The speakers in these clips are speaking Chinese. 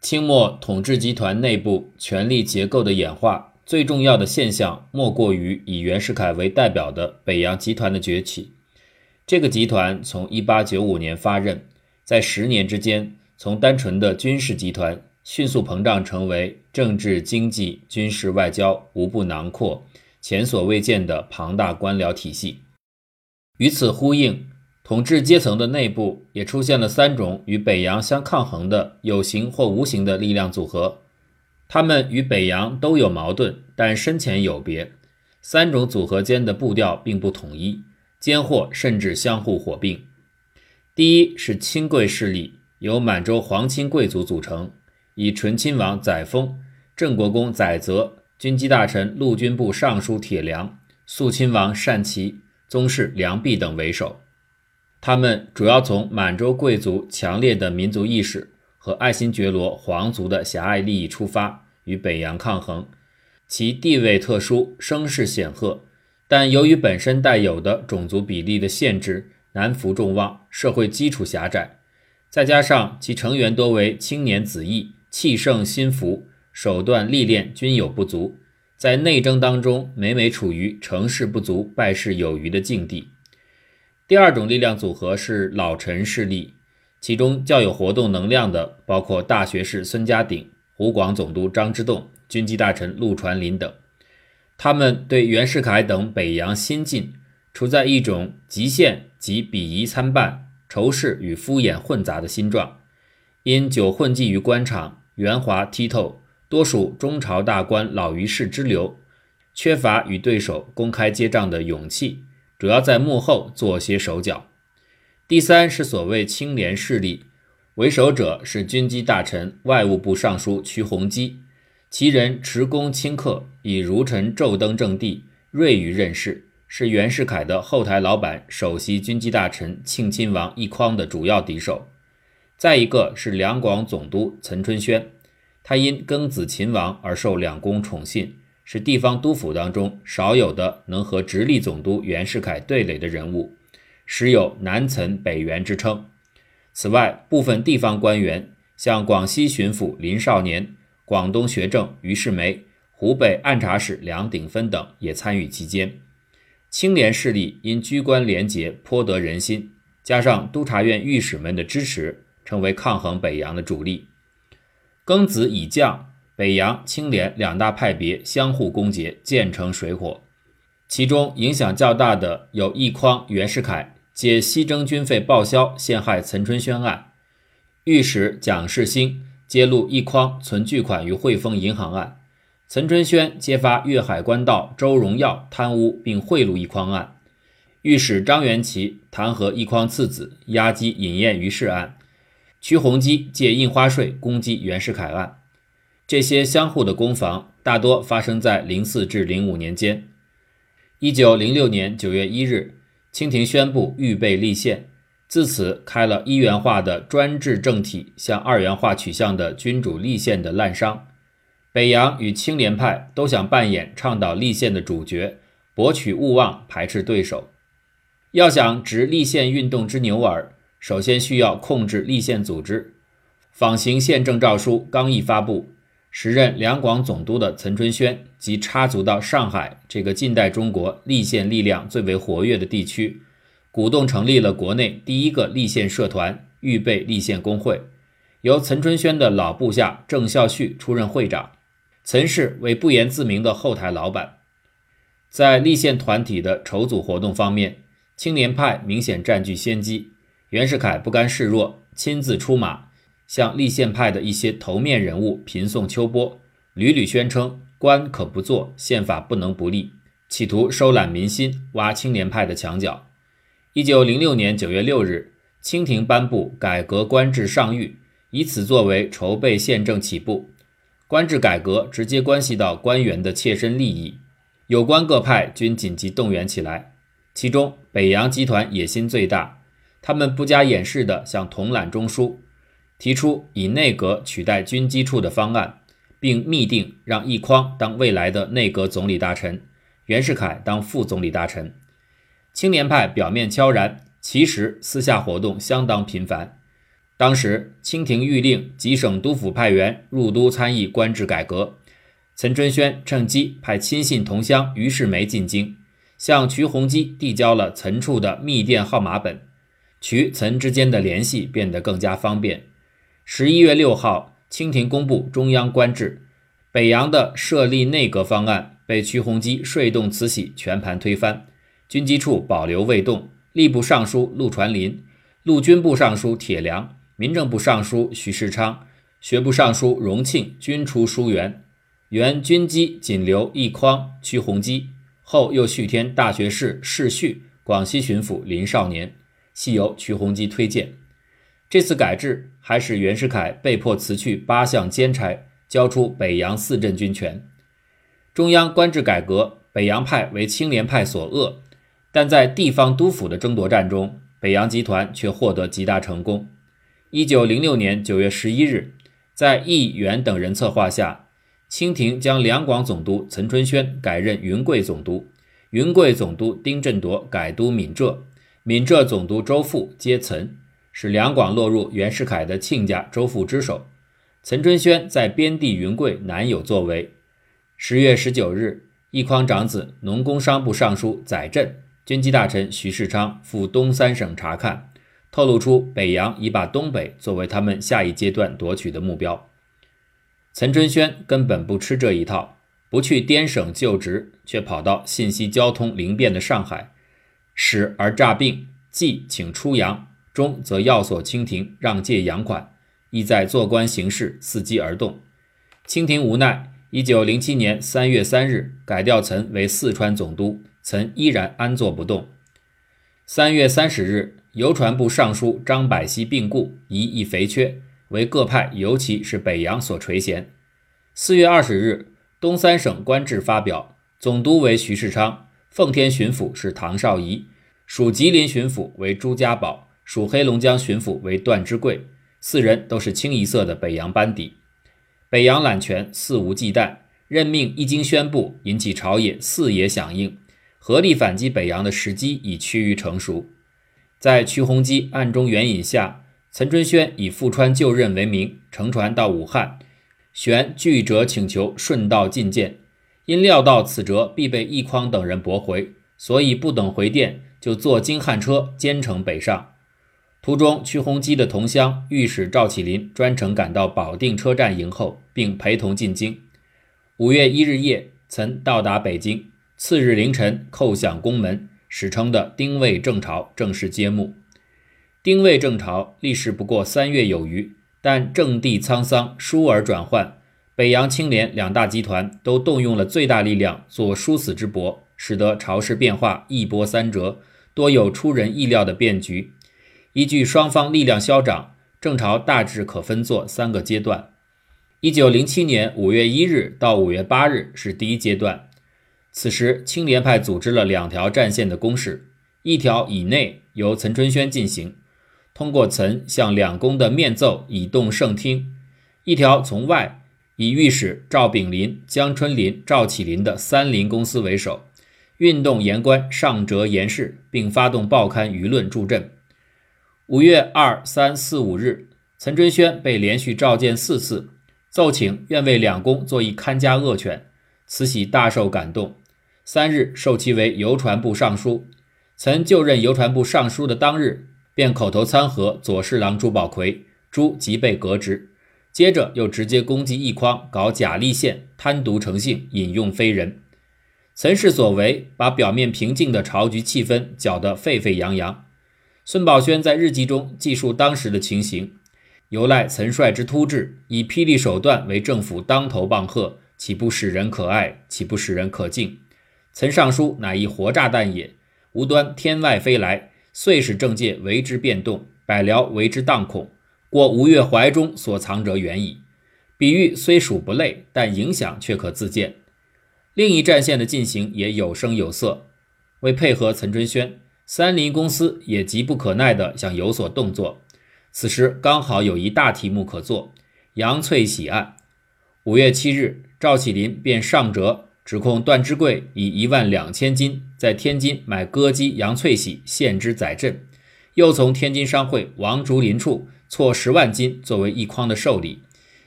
清末统治集团内部权力结构的演化，最重要的现象莫过于以袁世凯为代表的北洋集团的崛起。这个集团从1895年发轫，在十年之间，从单纯的军事集团迅速膨胀成为政治、经济、军事、外交无不囊括、前所未见的庞大官僚体系。与此呼应。统治阶层的内部也出现了三种与北洋相抗衡的有形或无形的力量组合，他们与北洋都有矛盾，但深浅有别。三种组合间的步调并不统一，间或甚至相互火并。第一是亲贵势力，由满洲皇亲贵族组成，以醇亲王载沣、郑国公载泽、军机大臣陆军部尚书铁良、肃亲王善祺、宗室梁弼等为首。他们主要从满洲贵族强烈的民族意识和爱新觉罗皇族的狭隘利益出发，与北洋抗衡。其地位特殊，声势显赫，但由于本身带有的种族比例的限制，难服众望，社会基础狭窄，再加上其成员多为青年子弟，气盛心浮，手段历练均有不足，在内争当中每每处于成事不足败事有余的境地。第二种力量组合是老臣势力，其中较有活动能量的包括大学士孙家鼎、湖广总督张之洞、军机大臣陆传林等。他们对袁世凯等北洋新晋处在一种极限及鄙夷参半、仇视与敷衍混杂的心状。因久混迹于官场，圆滑剔透，多属中朝大官老于世之流，缺乏与对手公开接仗的勇气。主要在幕后做些手脚。第三是所谓清廉势力，为首者是军机大臣、外务部尚书瞿鸿基，其人持功清客，以儒臣昼登正地，锐于任事，是袁世凯的后台老板首席军机大臣庆亲王奕匡的主要敌手。再一个是两广总督岑春轩，他因庚子秦王而受两宫宠信。是地方督府当中少有的能和直隶总督袁世凯对垒的人物，时有南岑北袁之称。此外，部分地方官员，像广西巡抚林少年、广东学政于世梅、湖北按察使梁鼎芬等也参与其间。清廉势力因居官廉洁，颇得人心，加上督察院御史们的支持，成为抗衡北洋的主力。庚子已降。北洋、清廉两大派别相互攻讦，渐成水火。其中影响较大的有奕匡、袁世凯借西征军费报销陷害岑春轩案，御史蒋世兴揭露一匡存巨款于汇丰银行案，岑春轩揭发粤海官道周荣耀贪污并贿赂一匡案，御史张元奇弹劾一匡次子押机饮宴于市案，瞿鸿基借印花税攻击袁世凯案。这些相互的攻防大多发生在零四至零五年间。一九零六年九月一日，清廷宣布预备立宪，自此开了一元化的专制政体向二元化取向的君主立宪的滥觞。北洋与清廉派都想扮演倡导立宪的主角，博取勿忘，排斥对手。要想执立宪运动之牛耳，首先需要控制立宪组织。仿行宪政诏书刚一发布。时任两广总督的岑春轩即插足到上海这个近代中国立宪力量最为活跃的地区，鼓动成立了国内第一个立宪社团——预备立宪工会，由岑春轩的老部下郑孝胥出任会长，岑氏为不言自明的后台老板。在立宪团体的筹组活动方面，青年派明显占据先机，袁世凯不甘示弱，亲自出马。向立宪派的一些头面人物频送秋波，屡屡宣称官可不做，宪法不能不立，企图收揽民心，挖青年派的墙角。一九零六年九月六日，清廷颁布改革官制上谕，以此作为筹备宪政起步。官制改革直接关系到官员的切身利益，有关各派均紧急动员起来。其中北洋集团野心最大，他们不加掩饰地向统揽中枢。提出以内阁取代军机处的方案，并密定让奕匡当未来的内阁总理大臣，袁世凯当副总理大臣。青年派表面悄然，其实私下活动相当频繁。当时，清廷谕令几省督府派员入都参议官制改革。岑春轩趁机派亲信同乡于世梅进京，向瞿鸿基递交了岑处的密电号码本，瞿岑之间的联系变得更加方便。十一月六号，清廷公布中央官制，北洋的设立内阁方案被瞿鸿基税动慈禧全盘推翻，军机处保留未动，吏部尚书陆传林、陆军部尚书铁良、民政部尚书许世昌、学部尚书荣庆均出疏元。原军机仅留一匡、瞿鸿基，后又续添大学士世续、广西巡抚林少年，系由瞿鸿基推荐。这次改制还使袁世凯被迫辞去八项监差，交出北洋四镇军权。中央官制改革，北洋派为清廉派所扼，但在地方督府的争夺战中，北洋集团却获得极大成功。一九零六年九月十一日，在易元等人策划下。清廷将两广总督岑春轩改任云贵总督，云贵总督丁振铎改督闽浙，闽浙总督周复接岑，使两广落入袁世凯的亲家周复之手。岑春轩在边地云贵难有作为。十月十九日，一匡长子、农工商部尚书载振、军机大臣徐世昌赴东三省查看，透露出北洋已把东北作为他们下一阶段夺取的目标。岑春轩根本不吃这一套，不去滇省就职，却跑到信息交通灵便的上海，使而诈病，即请出洋，中则要索清廷让借洋款，意在做官行事，伺机而动。清廷无奈，一九零七年三月三日改调岑为四川总督，岑依然安坐不动。三月三十日，邮传部尚书张百熙病故，一肥缺。为各派，尤其是北洋所垂涎。四月二十日，东三省官制发表，总督为徐世昌，奉天巡抚是唐绍仪，属吉林巡抚为朱家宝，属黑龙江巡抚为段之贵，四人都是清一色的北洋班底。北洋揽权肆无忌惮，任命一经宣布，引起朝野四野响应，合力反击北洋的时机已趋于成熟。在瞿鸿基暗中援引下。岑春轩以赴川就任为名，乘船到武汉，旋拒折请求顺道觐见，因料到此折必被奕匡等人驳回，所以不等回电，就坐京汉车兼程北上。途中，瞿鸿基的同乡御史赵启林专程赶到保定车站迎候，并陪同进京。五月一日夜，曾到达北京，次日凌晨叩响宫门，史称的丁未正朝正式揭幕。丁未正朝历时不过三月有余，但政地沧桑，疏而转换，北洋、清廉两大集团都动用了最大力量做殊死之搏，使得朝事变化一波三折，多有出人意料的变局。依据双方力量消长，正朝大致可分作三个阶段。一九零七年五月一日到五月八日是第一阶段，此时清廉派组织了两条战线的攻势，一条以内由岑春轩进行。通过岑向两宫的面奏以动圣听，一条从外以御史赵炳麟、江春林、赵启麟的三林公司为首，运动言官上折言事，并发动报刊舆论助阵。五月二、三、四、五日，岑春轩被连续召见四次，奏请愿为两宫做一看家恶犬，慈禧大受感动。三日授其为邮传部尚书。岑就任邮传部尚书的当日。便口头参劾左侍郎朱宝奎，朱即被革职。接着又直接攻击奕匡，搞假立宪，贪渎成性，引用非人。岑氏所为，把表面平静的朝局气氛搅得沸沸扬扬。孙宝轩在日记中记述当时的情形：由赖岑率之突至，以霹雳手段为政府当头棒喝，岂不使人可爱？岂不使人可敬？岑尚书乃一活炸弹也，无端天外飞来。遂使政界为之变动，百僚为之荡恐，过吴越怀中所藏者远矣。比喻虽属不类，但影响却可自见。另一战线的进行也有声有色。为配合岑春轩，三林公司也急不可耐地想有所动作。此时刚好有一大题目可做——杨翠喜案。五月七日，赵启林便上折。指控段之贵以一万两千金在天津买歌姬杨翠喜献之载镇，又从天津商会王竹林处错十万金作为一筐的寿礼，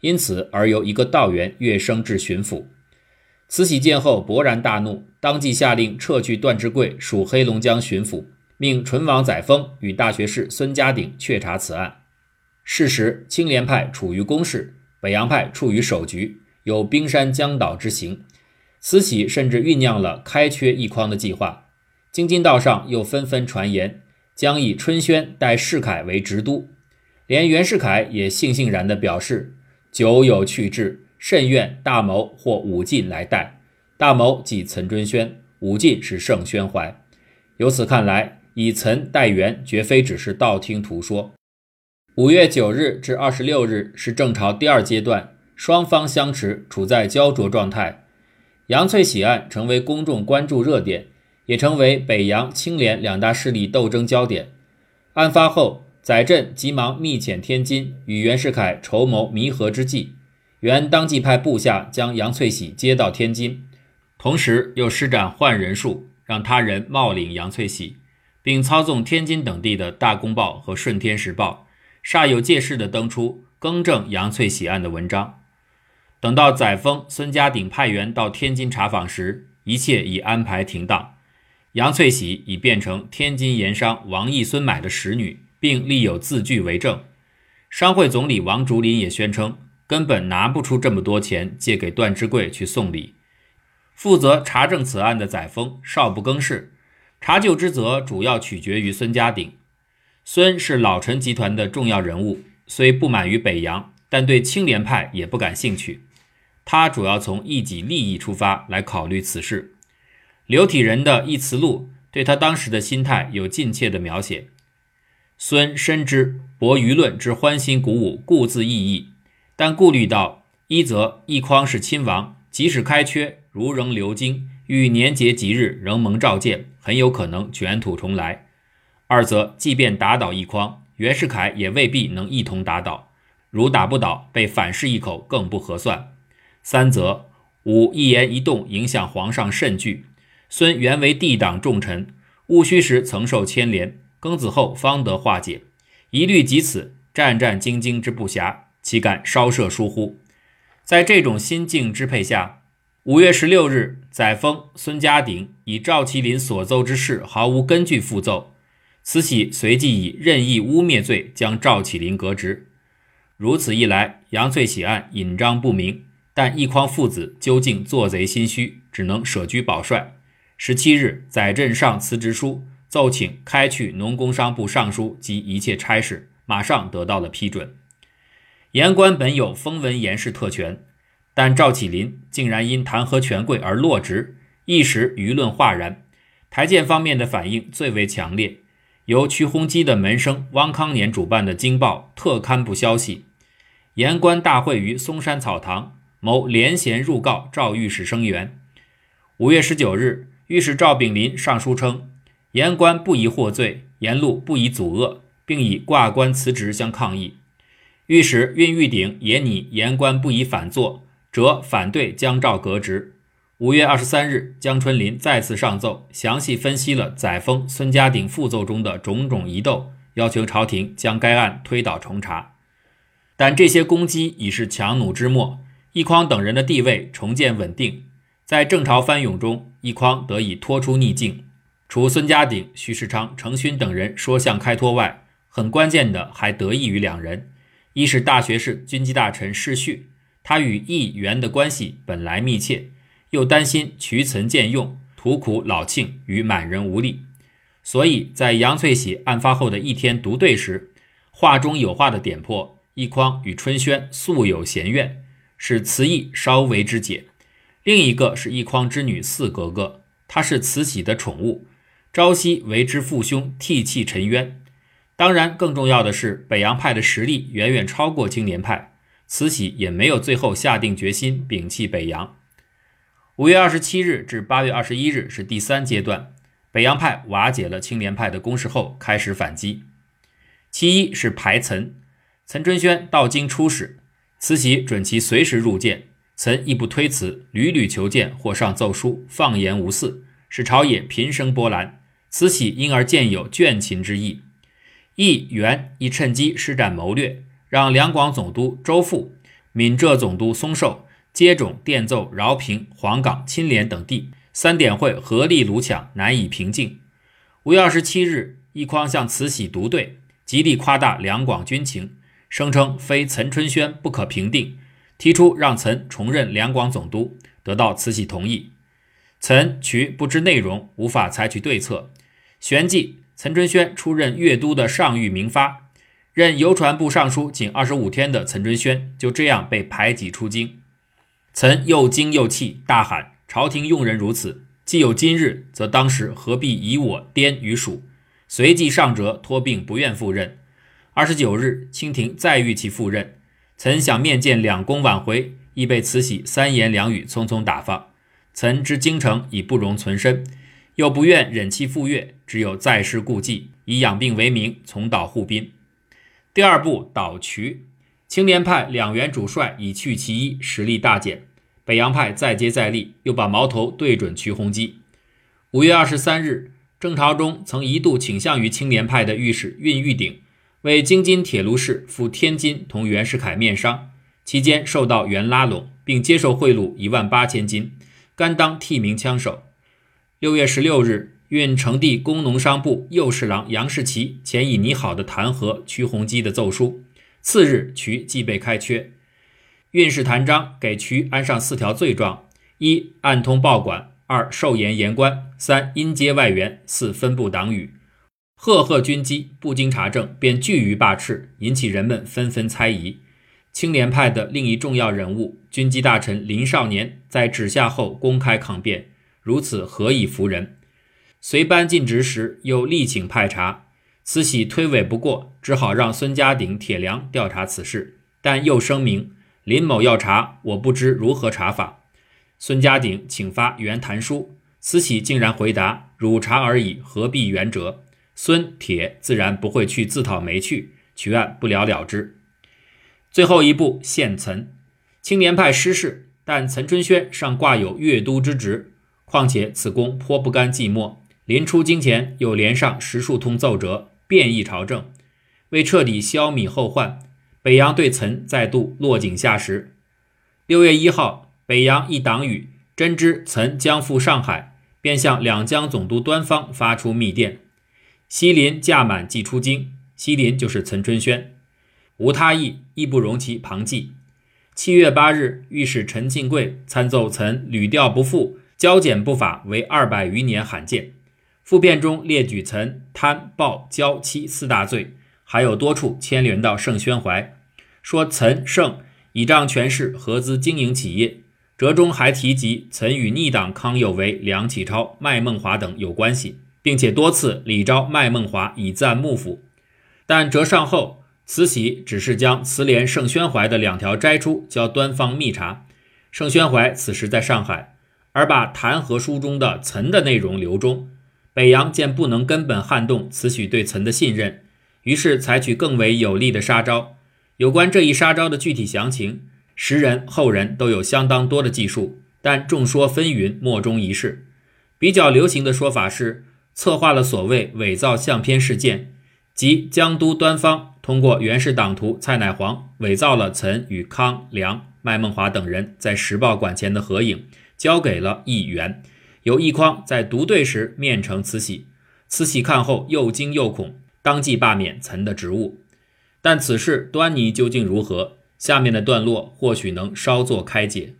因此而由一个道员跃升至巡抚。慈禧见后勃然大怒，当即下令撤去段志贵属黑龙江巡抚，命纯王载沣与大学士孙家鼎确查此案。事时，清廉派处于攻势，北洋派处于守局，有冰山将倒之形。慈禧甚至酝酿了开缺一筐的计划。京津道上又纷纷传言，将以春宣代世凯为直督。连袁世凯也悻悻然地表示：“久有去志。”甚愿大谋或武进来代，大谋即岑春轩，武进是盛宣怀。由此看来，以岑代元绝非只是道听途说。五月九日至二十六日是正朝第二阶段，双方相持，处在焦灼状态。杨翠喜案成为公众关注热点，也成为北洋、清廉两大势力斗争焦点。案发后，载振急忙密遣天津，与袁世凯筹谋弥合之计。原当即派部下将杨翠喜接到天津，同时又施展换人术，让他人冒领杨翠喜，并操纵天津等地的大公报和顺天时报，煞有介事地登出更正杨翠喜案的文章。等到载沣、孙家鼎派员到天津查访时，一切已安排停当，杨翠喜已变成天津盐商王义孙买的使女，并立有字据为证。商会总理王竹林也宣称。根本拿不出这么多钱借给段志贵去送礼。负责查证此案的载沣少不更事，查究之责主要取决于孙家鼎。孙是老陈集团的重要人物，虽不满于北洋，但对清廉派也不感兴趣。他主要从一己利益出发来考虑此事。刘体仁的《一词录》对他当时的心态有近切的描写。孙深知博舆论之欢欣鼓舞，故自异议。但顾虑到，一则一匡是亲王，即使开缺，如仍留京，遇年节吉日仍蒙召见，很有可能卷土重来；二则，即便打倒一匡，袁世凯也未必能一同打倒，如打不倒，被反噬一口更不合算；三则，吾一言一动影响皇上甚巨，孙原为帝党重臣，戊戌时曾受牵连，庚子后方得化解，一虑及此，战战兢兢之不暇。岂敢稍涉疏忽？在这种心境支配下，五月十六日，载沣、孙家鼎以赵麒麟所奏之事毫无根据复奏，慈禧随即以任意污蔑罪将赵麒麟革职。如此一来，杨翠喜案隐章不明，但一匡父子究竟做贼心虚，只能舍居保帅。十七日，载振上辞职书，奏请开去农工商部尚书及一切差事，马上得到了批准。言官本有封文言事特权，但赵启林竟然因弹劾权贵而落职，一时舆论哗然。台谏方面的反应最为强烈，由瞿鸿基的门生汪康年主办的《京报》特刊部消息：言官大会于嵩山草堂，谋连衔入告赵御史声援。五月十九日，御史赵炳麟上书称，言官不宜获罪，言路不宜阻遏，并以挂官辞职相抗议。御史运玉鼎也拟言官不宜反坐，则反对将诏革职。五月二十三日，江春林再次上奏，详细分析了载沣、孙家鼎复奏中的种种疑窦，要求朝廷将该案推倒重查。但这些攻击已是强弩之末，奕匡等人的地位重建稳定。在正朝翻涌中，奕匡得以脱出逆境。除孙家鼎、徐世昌、程勋等人说相开脱外，很关键的还得益于两人。一是大学士、军机大臣世序，他与议员的关系本来密切，又担心渠岑见用，图苦老庆与满人无力，所以在杨翠喜案发后的一天读对时，话中有话的点破一匡与春轩素有嫌怨，使词意稍为之解。另一个是一匡之女四格格，她是慈禧的宠物，朝夕为之父兄替泣沉冤。当然，更重要的是，北洋派的实力远远超过青年派，慈禧也没有最后下定决心摒弃北洋。五月二十七日至八月二十一日是第三阶段，北洋派瓦解了青年派的攻势后开始反击。其一是排岑，岑春轩到京出使，慈禧准其随时入见，岑亦不推辞，屡屡求见或上奏书，放言无嗣，使朝野频生波澜。慈禧因而渐有倦勤之意。义元亦趁机施展谋略，让两广总督周馥、闽浙总督松寿接踵电奏饶平、黄冈、钦连等地，三点会合力卢抢，难以平静。五月二十七日，奕匡向慈禧独对，极力夸大两广军情，声称非岑春轩不可平定，提出让岑重任两广总督，得到慈禧同意。岑渠不知内容，无法采取对策，旋即。岑春轩出任粤都的上谕明发，任邮传部尚书仅二十五天的岑春轩就这样被排挤出京。岑又惊又气，大喊：“朝廷用人如此，既有今日，则当时何必以我滇与蜀？”随即上折托病，不愿赴任。二十九日，清廷再遇其赴任，岑想面见两宫挽回，亦被慈禧三言两语匆匆打发。岑知京城已不容存身。又不愿忍气赴粤，只有再施故技，以养病为名，重蹈沪滨。第二步倒渠，青莲派两员主帅已去其一，实力大减。北洋派再接再厉，又把矛头对准瞿鸿基。五月二十三日，郑朝中曾一度倾向于青莲派的御史运玉鼎，为京津铁路事赴天津同袁世凯面商，期间受到袁拉拢，并接受贿赂一万八千金，甘当替名枪手。六月十六日，运城地工农商部右侍郎杨士奇前已拟好的弹劾瞿鸿基的奏书。次日，瞿即被开缺。运使谭章给瞿安上四条罪状：一、暗通报馆；二、受言言官；三、阴接外援；四、分布党羽。赫赫军机不经查证便拒于罢斥，引起人们纷纷猜疑。青莲派的另一重要人物军机大臣林少年在指下后公开抗辩。如此何以服人？随班进职时又力请派查，慈禧推诿不过，只好让孙家鼎、铁良调查此事，但又声明林某要查，我不知如何查法。孙家鼎请发原谈书，慈禧竟然回答：“汝查而已，何必原折？”孙铁自然不会去自讨没趣，取案不了了之。最后一步献岑，青年派失势，但岑春轩尚挂有粤都之职。况且此公颇不甘寂寞，临出京前又连上十数通奏折，变议朝政。为彻底消弭后患，北洋对岑再度落井下石。六月一号，北洋一党羽真知岑将赴上海，便向两江总督端方发出密电：西林驾满即出京。西林就是岑春轩，无他意，亦不容其旁记。七月八日，御史陈庆贵参奏岑屡调不赴。交减不法为二百余年罕见。复辩中列举岑贪暴骄欺四大罪，还有多处牵连到盛宣怀，说岑盛倚仗权势合资经营企业。折中还提及岑与逆党康有为、梁启超、麦孟华等有关系，并且多次礼招麦孟华以赞幕府。但折上后，慈禧只是将慈联盛宣怀的两条摘出，交端方密查。盛宣怀此时在上海。而把弹劾书中的岑的内容留中，北洋见不能根本撼动慈禧对岑的信任，于是采取更为有力的杀招。有关这一杀招的具体详情，时人后人都有相当多的记述，但众说纷纭，莫衷一是。比较流行的说法是，策划了所谓伪造相片事件，即江都端方通过袁氏党徒蔡乃煌伪造了岑与康、梁、麦孟华等人在时报馆前的合影。交给了议员，由奕匡在独对时面呈慈禧，慈禧看后又惊又恐，当即罢免岑的职务。但此事端倪究竟如何？下面的段落或许能稍作开解。